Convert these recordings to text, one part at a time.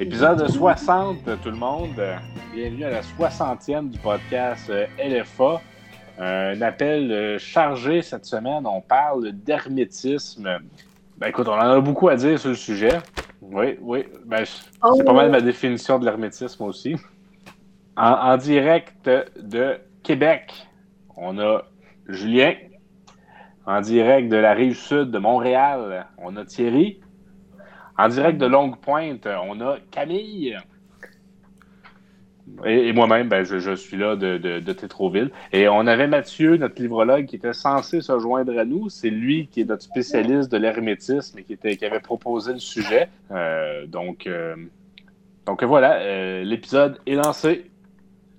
Épisode 60, tout le monde. Bienvenue à la 60e du podcast euh, LFA. Un appel euh, chargé cette semaine. On parle d'hermétisme. Ben écoute, on en a beaucoup à dire sur le sujet. Oui, oui. Ben, c'est pas mal ma définition de l'hermétisme aussi. En, en direct de Québec, on a Julien. En direct de la rive sud de Montréal, on a Thierry. En direct de Longue Pointe, on a Camille. Et, moi-même, ben, je, suis là de, Tétroville. Et on avait Mathieu, notre livrologue, qui était censé se joindre à nous. C'est lui qui est notre spécialiste de l'hermétisme et qui, était, avait proposé le sujet. Euh, donc, euh, donc voilà, euh, l'épisode est lancé.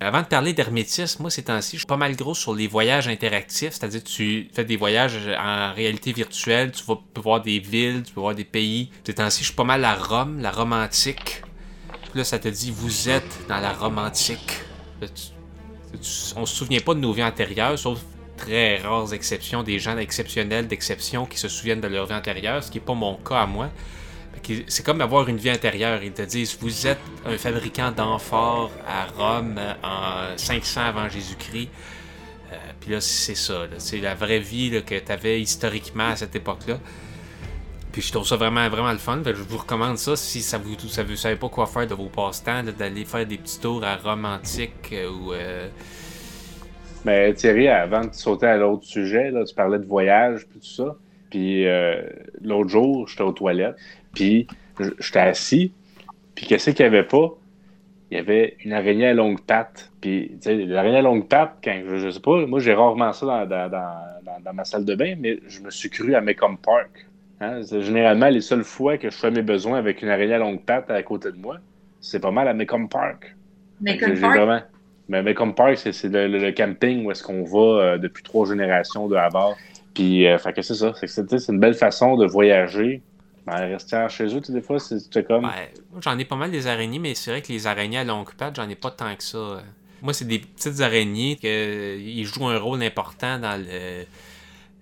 Avant de parler d'hermétisme, moi ces temps-ci, je suis pas mal gros sur les voyages interactifs, c'est-à-dire tu fais des voyages en réalité virtuelle, tu vas voir des villes, tu peux voir des pays. Ces temps-ci, je suis pas mal à Rome, la Rome antique. là, ça te dit, vous êtes dans la Rome antique. on se souvient pas de nos vies antérieures, sauf très rares exceptions, des gens exceptionnels d'exception qui se souviennent de leur vie antérieure, ce qui n'est pas mon cas à moi. C'est comme avoir une vie intérieure. Ils te disent, vous êtes un fabricant d'amphores à Rome en 500 avant Jésus-Christ. Euh, puis là, c'est ça. C'est la vraie vie que tu avais historiquement à cette époque-là. Puis je trouve ça vraiment, vraiment le fun. je vous recommande ça si ça vous, ça vous savez pas quoi faire de vos passe-temps, d'aller faire des petits tours à Rome antique euh, ou. Euh, Mais Thierry, avant de sauter à l'autre sujet, tu parlais de voyage puis tout ça. Puis l'autre jour, j'étais aux toilettes. Puis j'étais assis, puis qu'est-ce qu'il n'y avait pas? Il y avait une araignée à longue patte. Puis, tu sais, l'araignée à longue patte, quand, je, sais pas, moi j'ai rarement ça dans, ma salle de bain, mais je me suis cru à Mecom Park. Hein? C'est généralement les seules fois que je fais mes besoins avec une araignée à longue patte à côté de moi. C'est pas mal à Mecom Park. Mecom Park? Mais Mecom Park, c'est le, camping où est-ce qu'on va euh, depuis trois générations de Havard. Puis, euh, fait que c'est ça. C'est une belle façon de voyager ben, rester chez eux, des fois, c'est comme. j'en ai pas mal des araignées, mais c'est vrai que les araignées à longue patte, j'en ai pas tant que ça. Moi, c'est des petites araignées qui jouent un rôle important dans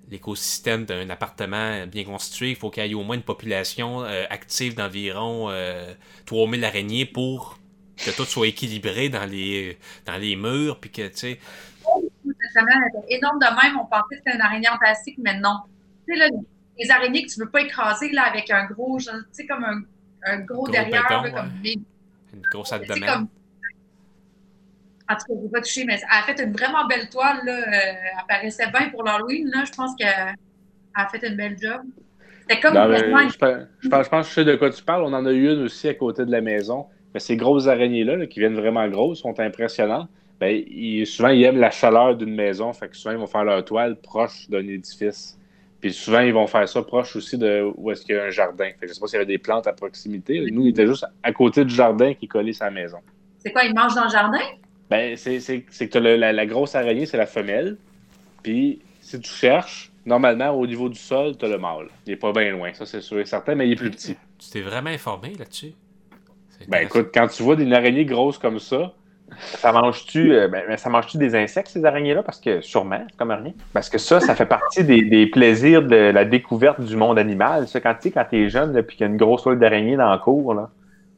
l'écosystème d'un appartement bien constitué. Il faut qu'il y ait au moins une population euh, active d'environ 3000 euh, araignées pour que tout soit équilibré dans les, dans les murs. Puis que, tu sais. énorme de même. On pensait que c'était une araignée en plastique, mais non. Tu sais, là, les araignées que tu veux pas écraser là, avec un gros, tu sais, comme un, un gros, derrière, comme une grosse abdomen. En tout cas, je ne pas toucher, mais elle a fait une vraiment belle toile. Là. Euh, elle paraissait bien pour l'Halloween. Je pense qu'elle a fait une belle job. C'était comme. je, pense, je, pense, que je sais de quoi tu parles. On en a eu une aussi à côté de la maison. Mais ces grosses araignées-là, qui viennent vraiment grosses, sont impressionnantes. Ben, souvent, ils aiment la chaleur d'une maison. Fait que souvent, ils vont faire leur toile proche d'un édifice. Puis souvent, ils vont faire ça proche aussi de où est-ce qu'il y a un jardin. je ne sais pas s'il y avait des plantes à proximité. Nous, il était juste à côté du jardin qui collait sa maison. C'est quoi, ils mangent dans le jardin? Ben, c'est que la, la, grosse araignée, c'est la femelle. Puis si tu cherches, normalement, au niveau du sol, tu as le mâle. Il n'est pas bien loin, ça c'est sûr et certain, mais il est plus petit. Tu t'es vraiment informé là-dessus? Ben écoute, quand tu vois des araignées grosses comme ça, ça mange-tu euh, ben, ça mange-tu des insectes, ces araignées-là? Parce que sûrement, c'est comme rien. Parce que ça, ça fait partie des, plaisirs de la découverte du monde animal. Ça, quand tu es jeune, et qu'il y a une grosse toile d'araignée dans le cours, là,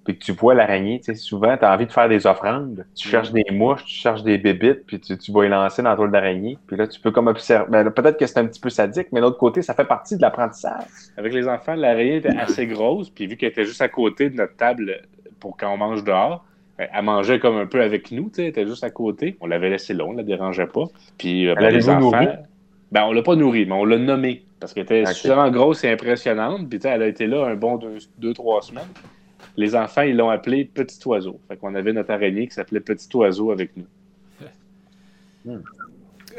puis que tu vois l'araignée, souvent, tu as envie de faire des offrandes. Tu cherches des mouches, tu cherches des bébites, puis tu, tu vas les lancer dans la toile d'araignée. Puis là, tu peux comme observer. Ben, peut-être que c'est un petit peu sadique, mais de l'autre côté, ça fait partie de l'apprentissage. Avec les enfants, l'araignée était assez grosse, puis vu qu'elle était juste à côté de notre table pour quand on mange dehors, elle mangeait comme un peu avec nous, elle était juste à côté. On l'avait laissé long, on la dérangeait pas. Puis euh, ben, les enfants, ben, on l'a pas nourri, mais on l'a nommé parce qu'elle était suffisamment grosse et impressionnante. Puis elle a été là un bon deux, trois semaines. Les enfants, ils l'ont appelé Petit Oiseau. Fait qu'on avait notre araignée qui s'appelait Petit Oiseau avec nous. Hmm.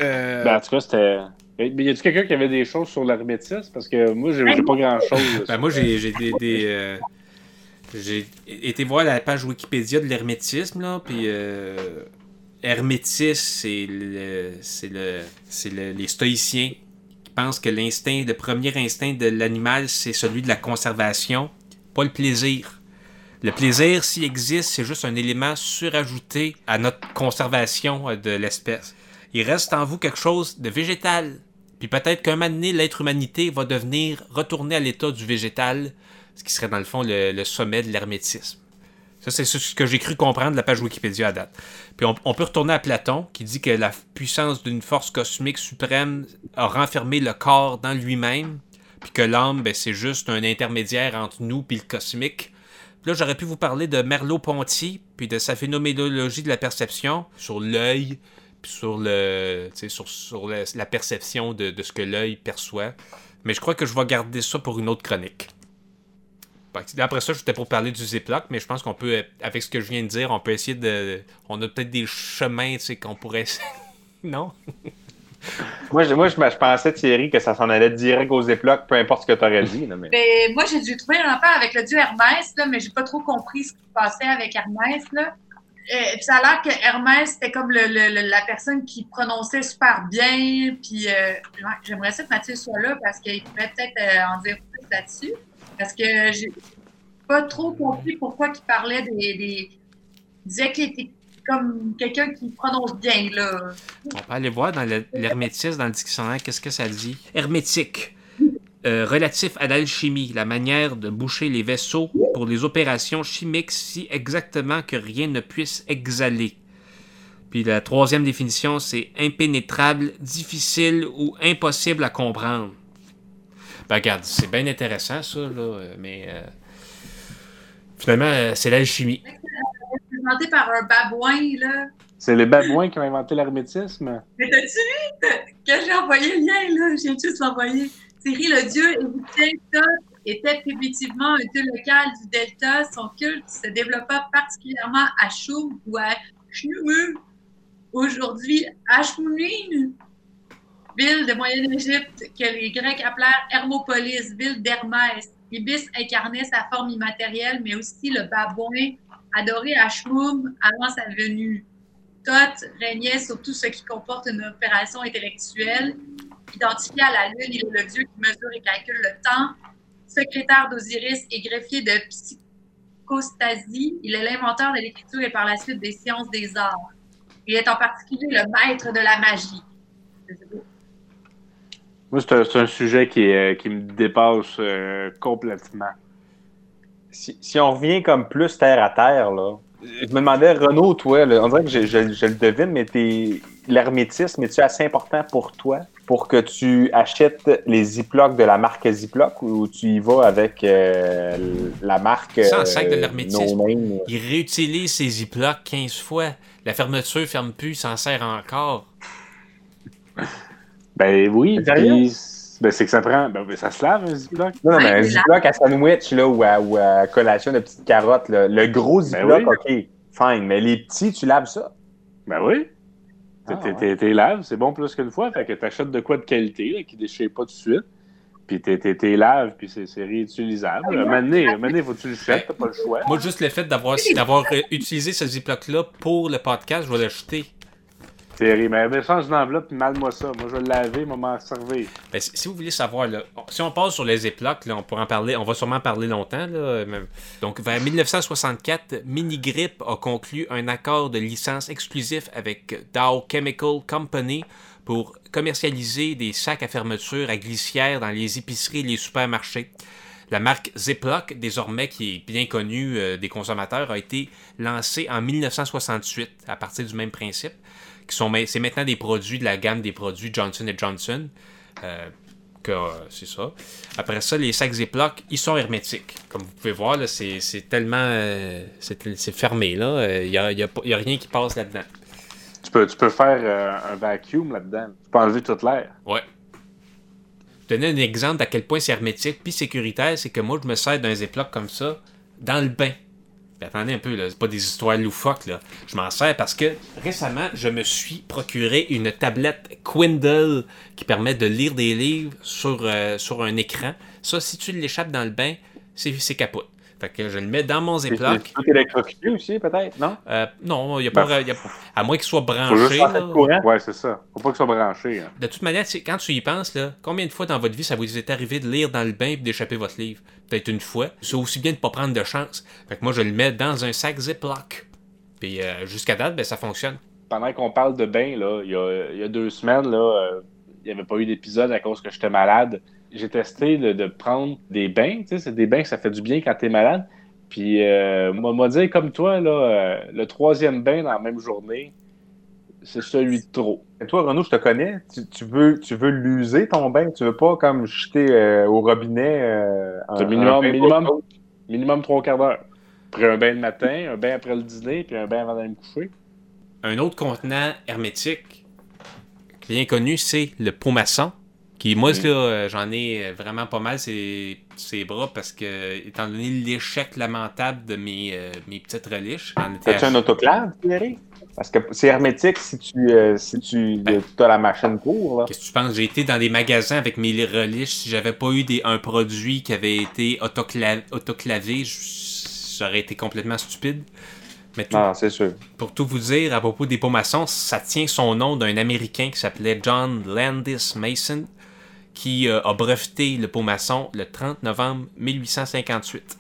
Euh, ben, en tout cas, c'était. Y a-tu quelqu'un qui avait des choses sur l'hermétisme? Parce que moi, j'ai pas grand-chose. ben, moi, j'ai des, euh, j'ai été voir la page Wikipédia de l'hermétisme, là, puis euh, hermétisme, c'est le, c'est le, c'est les stoïciens qui pensent que l'instinct, le premier instinct de l'animal, c'est celui de la conservation, pas le plaisir. Le plaisir, s'il existe, c'est juste un élément surajouté à notre conservation de l'espèce. Il reste en vous quelque chose de végétal. Puis peut-être qu'un moment donné, l'être humanité va devenir retourner à l'état du végétal, ce qui serait dans le fond le, sommet de l'hermétisme. Ça, c'est ce que j'ai cru comprendre de la page Wikipédia à date. Puis on, peut retourner à Platon, qui dit que la puissance d'une force cosmique suprême a renfermé le corps dans lui-même, puis que l'âme, ben, c'est juste un intermédiaire entre nous et le cosmique. là, j'aurais pu vous parler de Merleau-Ponty, puis de sa phénoménologie de la perception sur l'œil, puis sur, le, sur, sur la perception de, de ce que l'œil perçoit. Mais je crois que je vais garder ça pour une autre chronique. Après ça, j'étais pour parler du Ziploc, mais je pense qu'on peut, avec ce que je viens de dire, on peut essayer de. On a peut-être des chemins, tu sais, qu'on pourrait. non? moi, je, moi je, pensais, Thierry, que ça s'en allait direct au Ziploc, peu importe ce que tu aurais dit. mais... Ben, moi, j'ai dû trouver un rapport avec le dieu Hermès, là, mais j'ai pas trop compris ce qui se passait avec Hermès. Là. Et, puis ça a l'air que Hermès, c'était comme le, la personne qui prononçait super bien. Puis euh, j'aimerais ça que Mathieu soit là parce qu'il pourrait peut-être euh, en dire plus là-dessus. Parce que j'ai pas trop compris pourquoi il parlait des. des... Il disait qu'il était comme quelqu'un qui prononce bien, là. On peut aller voir dans l'hermétisme, dans le dictionnaire, qu'est-ce que ça dit? Hermétique. Euh, relatif à l'alchimie, la manière de boucher les vaisseaux pour les opérations chimiques si exactement que rien ne puisse exhaler. Puis la troisième définition, c'est impénétrable, difficile ou impossible à comprendre. Ben, regarde, c'est bien intéressant, ça, là, euh, mais euh, finalement, euh, c'est l'alchimie. C'est inventé par un babouin, là. C'est les babouins qui ont inventé l'hermétisme. Mais t'as-tu vu? Que j'ai envoyé le lien, là? J'ai juste l'envoyer. Thierry, le dieu Delta était primitivement un dieu local du Delta. Son culte se développa particulièrement à Choum ou à Chnumu. Aujourd'hui, Ashmunin, ville de Moyenne-Égypte que les Grecs appelèrent Hermopolis, ville d'Hermès. Ibis incarnait sa forme immatérielle, mais aussi le babouin adoré à Shmoum avant sa venue. Thoth régnait sur tout ce qui comporte une opération intellectuelle. Identifié à la Lune, il est le dieu qui mesure et calcule le temps. Secrétaire d'Osiris et greffier de psychostasie, il est l'inventeur de l'écriture et par la suite des sciences des arts. Il est en particulier le maître de la magie. Moi, c'est un, sujet qui, euh, qui, me dépasse euh, complètement. Si, on revient comme plus terre à terre, là, je me demandais, Renaud, toi, on dirait que je, je, le devine, mais l'hermétisme, est-tu assez important pour toi pour que tu achètes les Ziplocs de la marque Ziploc ou tu y vas avec euh, la marque. Sans sac de l'hermétisme. il réutilise ses Ziplocs 15 fois. La fermeture ferme plus, il s'en sert encore. Ben oui. Ben, c'est que ça prend. Ben, ben, ça se lave un Ziploc. Non, non, mais un Ziploc à sandwich là, ou, à, ou à collation de petites carottes. Là. Le gros ben Ziploc, OK, fine. Mais les petits, tu laves ça. Ben oui. Ah, t'es laves, c'est bon plus qu'une fois. Fait que t'achètes de quoi de qualité là, qui déchire pas tout de suite. Puis t'es laves, puis c'est réutilisable. Ah, maintenant, il faut que tu le jettes, t'as pas le choix. Moi, juste le fait d'avoir utilisé ce Ziploc-là pour le podcast, je vais l'acheter. Mais change une enveloppe et mal-moi ça. Moi, je vais laver, moi, m'en servir. Ben, si vous voulez savoir, si on passe sur les Ziplocs, là, on pourra en parler, on va sûrement parler longtemps. Là, Donc, vers 1964, Minigrip a conclu un accord de licence exclusif avec Dow Chemical Company pour commercialiser des sacs à fermeture à glissière dans les épiceries et les supermarchés. La marque Ziploc, désormais qui est bien connue euh, des consommateurs, a été lancée en 1968 à partir du même principe c'est maintenant des produits de la gamme des produits Johnson Johnson. Euh, que c'est ça. Après ça, les sacs Ziploc, ils sont hermétiques. Comme vous pouvez voir, c'est, tellement. Euh, c'est, fermé, Il n'y a, a, rien qui passe là-dedans. Tu peux, tu peux faire euh, un vacuum là-dedans. Tu peux enlever toute l'air. Ouais. Donner un exemple d'à quel point c'est hermétique puis sécuritaire, c'est que moi, je me sers d'un Ziploc comme ça dans le bain attendez un peu, c'est pas des histoires loufoques, là. Je m'en sers parce que récemment, je me suis procuré une tablette Quindle qui permet de lire des livres sur, euh, sur un écran. Ça, si tu l'échappes dans le bain, c'est capote. Fait que je le mets dans mon Ziploc. C'est électrocuté aussi, peut-être, non? Euh, non, il n'y a, pas, ben, à moins qu'il soit branché. Ouais, c'est ça. Faut pas qu'il soit branché. Hein. De toute manière, quand tu y penses, là, combien de fois dans votre vie ça vous est arrivé de lire dans le bain et d'échapper votre livre? Peut-être une fois. C'est aussi bien de ne pas prendre de chance. Fait que moi, je le mets dans un sac Ziploc. Puis euh, jusqu'à date, ben, ça fonctionne. Pendant qu'on parle de bain, là, il, y a, il y a deux semaines, là, euh, il n'y avait pas eu d'épisode à cause que j'étais malade j'ai testé de, prendre des bains. Tu sais, c'est des bains que ça fait du bien quand tu es malade. Puis, euh, moi, moi, dire comme toi, là, euh, le troisième bain dans la même journée, c'est celui de trop. Et toi, Renaud, je te connais. Tu, tu veux, tu veux l'user ton bain? Tu veux pas comme jeter euh, au robinet. euh, un- C'est un minimum, bain minimum, minimum trois quarts d'heure. Après un bain le matin, un bain après le dîner, puis un bain avant d'aller me coucher. Un autre contenant hermétique bien connu, c'est le pot maçon. Qui, moi, euh, j'en ai euh, vraiment pas mal ces, ces bras parce que, étant donné l'échec lamentable de mes, euh, mes petites reliches, j'en étais As-tu un autoclave, Thierry? Parce que c'est hermétique si tu, euh, si tu Ben. as la machine pour. Qu'est-ce que tu penses? J'ai été dans des magasins avec mes reliches. Si j'avais pas eu des, un produit qui avait été autocla- autoclavé, j'aurais été complètement stupide. Mais tout- c'est sûr. pour tout vous dire, à propos des pots maçons, ça tient son nom d'un Américain qui s'appelait John Landis Mason, qui euh, a breveté le pot maçon le 30 novembre 1858.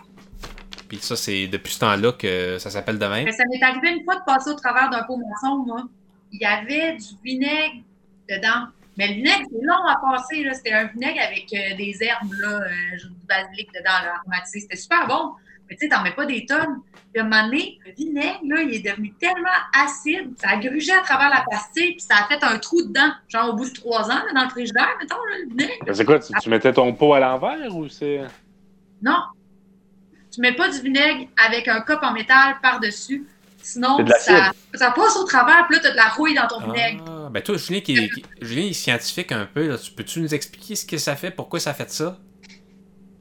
Puis ça, c'est depuis ce temps-là que ça s'appelle de même. Mais ça m'est arrivé une fois de passer au travers d'un pot maçon, moi. Il y avait du vinaigre dedans. Mais le vinaigre, c'est long à passer. là. C'était un vinaigre avec euh, des herbes, là, euh, du basilic dedans, là, aromatisé. C'était super bon. Mais tu sais, t'en mets pas des tonnes. Puis à un moment donné, le vinaigre, là, il est devenu tellement acide, ça a grugé à travers la pastille, puis ça a fait un trou dedans. Genre au bout de trois ans, là, dans le frigidaire, mettons, là, le vinaigre. Mais c'est quoi, tu, tu mettais ton pot à l'envers ou c'est? Non. Tu mets pas du vinaigre avec un cop en métal par-dessus. Sinon, ça, ça passe au travers, puis là, t'as de la rouille dans ton vinaigre. Ah, ben toi, Julien, qui, qui- Julien est scientifique un peu. Là. Tu Peux-tu nous expliquer ce que ça fait? Pourquoi ça fait ça?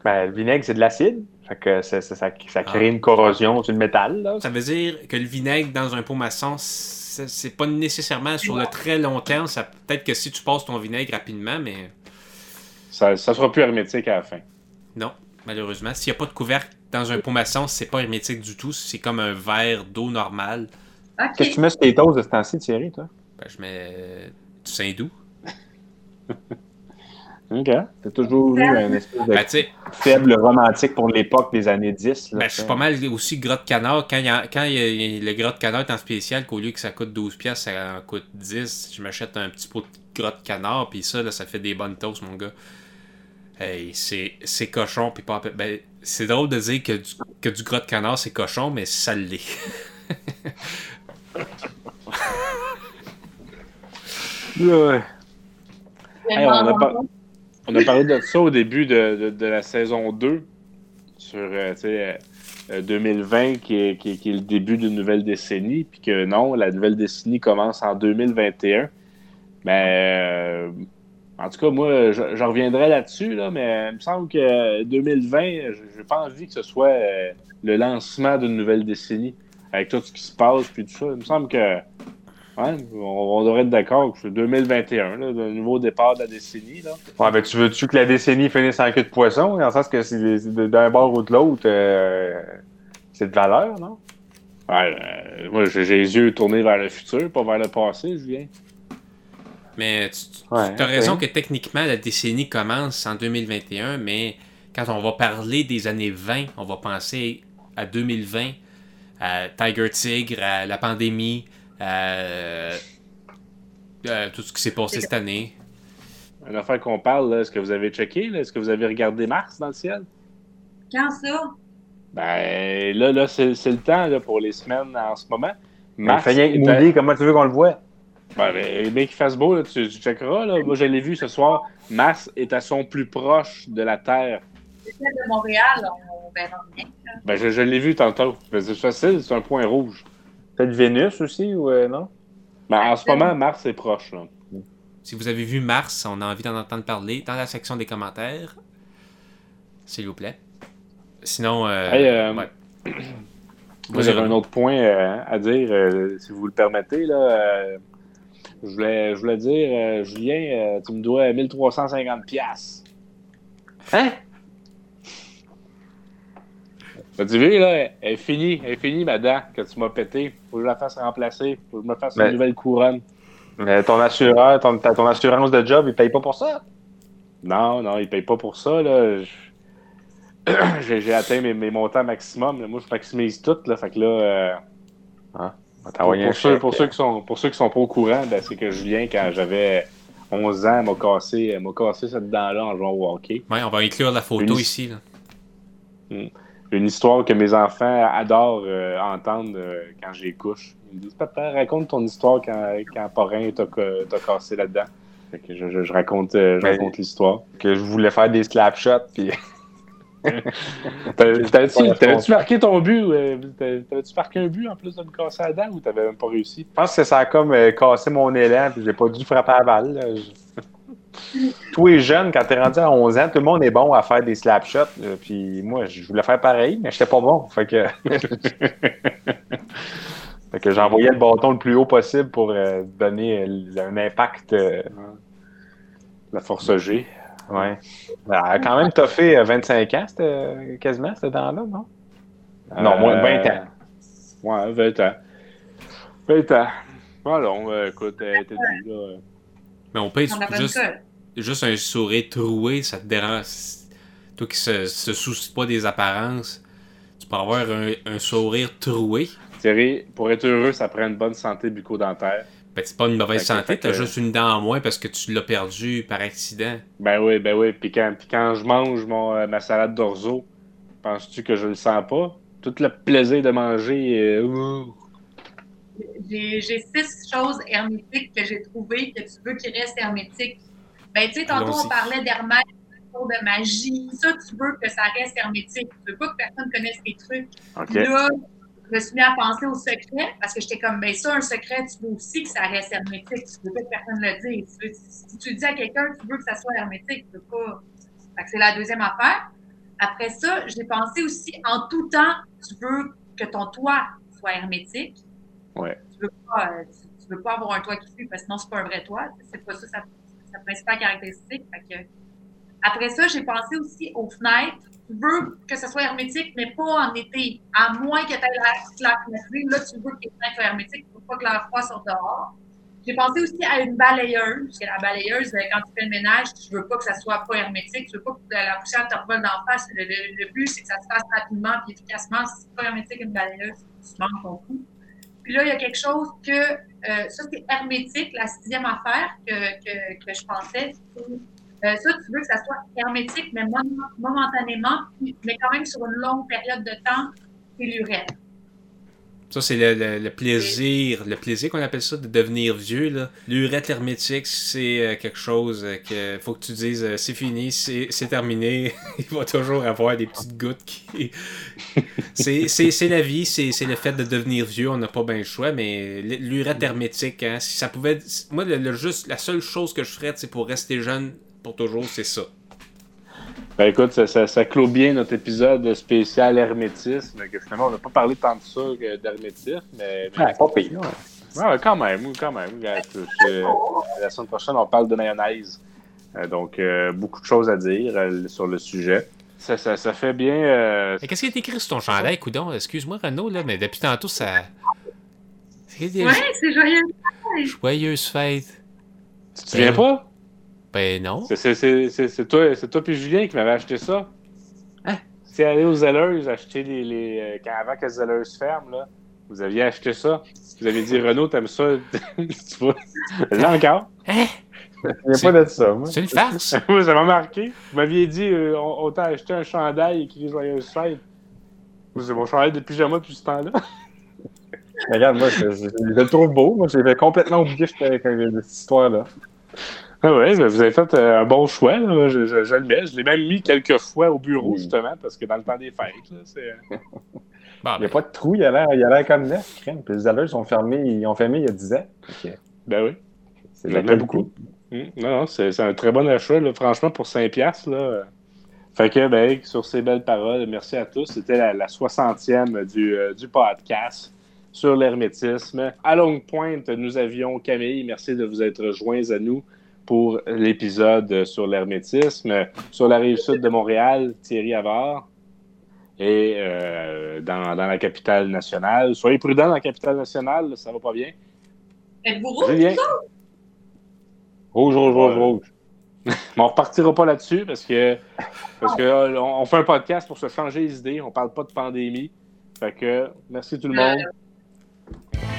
Ben, le vinaigre, c'est de l'acide. Fait que ça, ça, ça- ça crée Ah. une corrosion sur le métal. Là. Ça veut dire que le vinaigre dans un pot maçon, c'est pas nécessairement sur le très long terme. Ça Peut-être que si tu passes ton vinaigre rapidement, mais Ça, ça sera plus hermétique à la fin. non, malheureusement. S'il n'y a pas de couvercle dans un pot maçon, c'est pas hermétique du tout. C'est comme un verre d'eau normale. Qu'est-ce que tu mets sur tes toasts de ce temps-ci, Thierry, toi? Ben, je mets euh, du Saint-Doux. OK. T'as toujours eu un espèce de Ben, Faible romantique pour l'époque des années 10. Là, ben, je suis pas mal aussi gras de canard. Quand, il y a- quand il y a- il y a le gras de canard est en spécial, qu'au lieu que ça coûte 12$, piastres, ça en coûte 10$, je m'achète un petit pot de gras de canard, puis ça, là, ça fait des bonnes toasts, mon gars. Hey, c'est c'est cochon, puis pas. Ben, c'est drôle de dire que du, que du gras de canard, c'est cochon, mais ça l'est. Ouais. Hey, on, a par- on a parlé de ça au début de, de- de la saison 2 sur euh, tu sais, euh, euh, 2020 qui est, qui, est, qui est le début d'une nouvelle décennie, puis que non, la nouvelle décennie commence en 2021. Ben, euh, en tout cas, moi, je, je reviendrai là-dessus, là, mais il me semble que 2020, je n'ai pas envie que ce soit euh, le lancement d'une nouvelle décennie avec tout ce qui se passe, puis tout ça. Il me semble que ouais, on, devrait être d'accord que c'est 2021, là, le nouveau départ de la décennie. Là. Ouais, ben, tu veux-tu que la décennie finisse en queue de poisson? Dans le sens que c'est d'un bord ou de l'autre, euh, c'est de valeur, non? Ouais, euh, moi, j'ai les yeux tournés vers le futur, pas vers le passé, Julien. Mais tu, tu Ouais, as raison que techniquement, la décennie commence en 2021, mais quand on va parler des années 20, on va penser à 2020, à Tiger Tigre, à la pandémie, tout ce qui s'est passé cette année. Une affaire qu'on parle, là, est-ce que vous avez checké? Est-ce que vous avez regardé Mars dans le ciel? Quand ça? Ben là, là c'est c'est le temps là, pour les semaines en ce moment. Rien à- mouiller, comment tu veux qu'on le voit? Ben, ben, bien qu'il fasse beau, là, tu, tu checkeras. Là. Moi, je l'ai vu ce soir. Mars est à son plus proche de la Terre. C'est celle de Montréal, on verra bien. Ben, je, je l'ai vu tantôt. C'est facile, c'est un point rouge. Peut-être Vénus aussi, ou euh, non? Ben, en ce moment, Mars est proche. Là. Si vous avez vu Mars, on a envie d'en entendre parler dans la section des commentaires. S'il vous plaît. Sinon, euh, Hey, euh, ouais. Moi, j'avais un autre point euh, à dire, euh, si vous le permettez. Là, euh, je, voulais, je voulais dire, euh, Julien, euh, tu me dois 1350 pièces. Hein? T'as-tu vu, là, elle est finie, elle est finie, ma dent, que tu m'as pété. Faut que je la fasse remplacer. Faut que je me fasse une nouvelle couronne. Mais ton assureur, ton, ta- ton assurance de job, il paye pas pour ça? Non, non, il paye pas pour ça, là. Je- J'ai j'ai atteint mes, mes montants maximum. là. Moi, je maximise tout, là. Fait que là, euh, va pour, un pour ceux, chèque. pour, ceux qui sont, pour ceux qui sont pas au courant, ben, c'est que Julien, quand j'avais 11 ans, m'a cassé, m'a cassé cette dent-là en jouant au hockey. Ouais, on va inclure la photo Une- ici. là. Une histoire que mes enfants adorent euh, entendre euh, quand je les couche. Ils me disent Papa, raconte ton histoire quand, quand Parrain t'a ca- t'a cassé là-dedans. Fait que je, je- je raconte, euh, je Ben, raconte l'histoire. Que je voulais faire des slap shots, puis T'avais- T'avais-tu marqué ton but? t'avais- T'avais-tu marqué un but en plus de me casser la dent ou t'avais même pas réussi? je pense que ça a comme euh, cassé mon élan, puis j'ai pas dû frapper à balle. Tous les jeunes, quand t'es rendu à 11 ans, tout le monde est bon à faire des slap shots. là, puis moi, je voulais faire pareil, mais j'étais pas bon. Fait que, fait que j'envoyais le bâton le plus haut possible pour euh, donner euh, un impact. euh, La force G. ouais. A quand même toffé euh, 25 ans, c'était, euh, quasiment, ce temps-là, non? Non, moins de 20 ans. Euh, Ouais, 20 ans. 20 ans. Voilà, euh, écoute, euh, t'es dit, là. Mais on pas juste, ça. juste un sourire troué, ça te dérange. Toi qui se, se soucie pas des apparences, tu peux avoir un, un sourire troué. Thierry, pour être heureux, ça prend une bonne santé bucco-dentaire. Ben, c'est pas une mauvaise Fait santé, t'as que- juste une dent en moins parce que tu l'as perdu par accident. Ben oui, ben oui. Puis quand, puis quand je mange mon, euh, ma salade d'orzo, penses-tu que je le sens pas? Tout le plaisir de manger. euh. J'ai six choses hermétiques que j'ai trouvées que tu veux qu'ils restent hermétiques. Ben, tu sais, tantôt, on parlait d'hermès, de magie. Ça, tu veux que ça reste hermétique. Tu veux pas que personne connaisse tes trucs. Là, je me suis mis à penser au secret parce que j'étais comme, ben ça, un secret, tu veux aussi que ça reste hermétique. Tu veux pas que personne le dise. Tu veux- si tu le dis à quelqu'un, tu veux que ça soit hermétique. Tu veux pas. Fait que c'est la deuxième affaire. Après ça, j'ai pensé aussi, en tout temps, tu veux que ton toit soit hermétique. Tu veux pas, euh, veux pas avoir un toit qui fuit parce que sinon, c'est pas un vrai toit. C'est pas ça sa, principale caractéristique. Après ça, j'ai pensé aussi aux fenêtres. Tu veux que ça soit hermétique, mais pas en été. À moins que tu aies la, fenêtre. Là, tu veux que les fenêtres soient hermétiques. Veux pas que l'air froid sorte dehors. J'ai pensé aussi à une balayeuse, parce que la balayeuse, euh, quand tu fais le ménage, tu veux pas que ça soit pas hermétique, tu veux pas que la poussière te revole d'en face. Le, le- le but, c'est que ça se fasse rapidement et efficacement. Si c'est pas hermétique, une balayeuse, tu manques ton coup. Puis là, il y a quelque chose que, euh, ça c'est hermétique, la sixième affaire que, que, je pensais, euh, ça, tu veux que ça soit hermétique, mais mom- momentanément, mais quand même sur une longue période de temps, c'est l'urètre. Ça, c'est le, le- plaisir, le plaisir qu'on appelle ça de devenir vieux. là. L'urette hermétique, c'est euh, quelque chose euh, que faut que tu dises euh, c'est fini, c'est terminé. Il va toujours avoir des petites gouttes qui. c'est la vie, c'est le fait de devenir vieux, on n'a pas bien le choix, mais l'urette hermétique, hein, si ça pouvait. Moi, le juste, la seule chose que je ferais, c'est pour rester jeune pour toujours, c'est ça. Ben écoute, ça, ça, ça clôt bien notre épisode spécial hermétisme, que finalement, on n'a pas parlé tant de ça que d'hermétisme, mais, mais- Ouais, pas pire. ouais. Ouais, quand même, oui, quand même. La semaine prochaine, on parle de mayonnaise. Euh, donc, euh, beaucoup de choses à dire euh, sur le sujet. Ça, ça, ça fait bien. euh, Mais qu'est-ce qui est écrit sur ton chandail, coudon? Excuse-moi, Renaud, là, mais depuis tantôt, ça. Ouais, c'est joyeux. joyeuses fêtes. tu te souviens pas? Ben non. C'est- toi, c'est toi puis Julien qui m'avait acheté ça. Hein? C'est allé aux Zellers acheter les. les euh, quand, avant que Zellers ferme, là, vous aviez acheté ça. Vous avez dit Renaud, t'aimes ça? tu vois? Là encore. Hein? Il n'y a pas de ça, moi. C'est une farce? Moi, ça m'a marqué. Vous m'aviez dit, euh, on, on t'a acheté un chandail écrit Joyeuse Fête. Moi, C'est mon chandail de pyjama depuis ce temps-là. Regarde, moi, je, je- je le trouve beau. Moi, j'ai complètement oublié cette histoire-là. Ah ouais, ben, vous avez fait euh, un bon choix. là. Je, je- je le mets. Je l'ai même mis quelques fois au bureau, justement, parce que dans le temps des fêtes, là, c'est. euh, Bon, Il n'y a ben, pas de trou, il a l'air il a l'air comme neuf, crème. Puis les alleux sont fermés, ils ont fermé il y a 10 ans. Ok. Ben oui. C'est la beaucoup. Hum, Non, non, c'est c'est un très bon achat, là, franchement, pour 5$. piastres, Là. Fait que, ben, sur ces belles paroles, merci à tous. C'était la, la 60e du, euh, du podcast sur l'hermétisme. À longue pointe, nous avions Camille. Merci de vous être joints à nous pour l'épisode sur l'hermétisme. Sur la rive sud de Montréal, Thierry Avard. Et euh, dans, dans la capitale nationale. Soyez prudents dans la capitale nationale, ça va pas bien. Êtes-vous rouge? Julien. Rouge, rouge, rouge, rouge. Mais on repartira pas là-dessus parce que parce que on on fait un podcast pour se changer les idées. On parle pas de pandémie. Fait que merci tout le monde.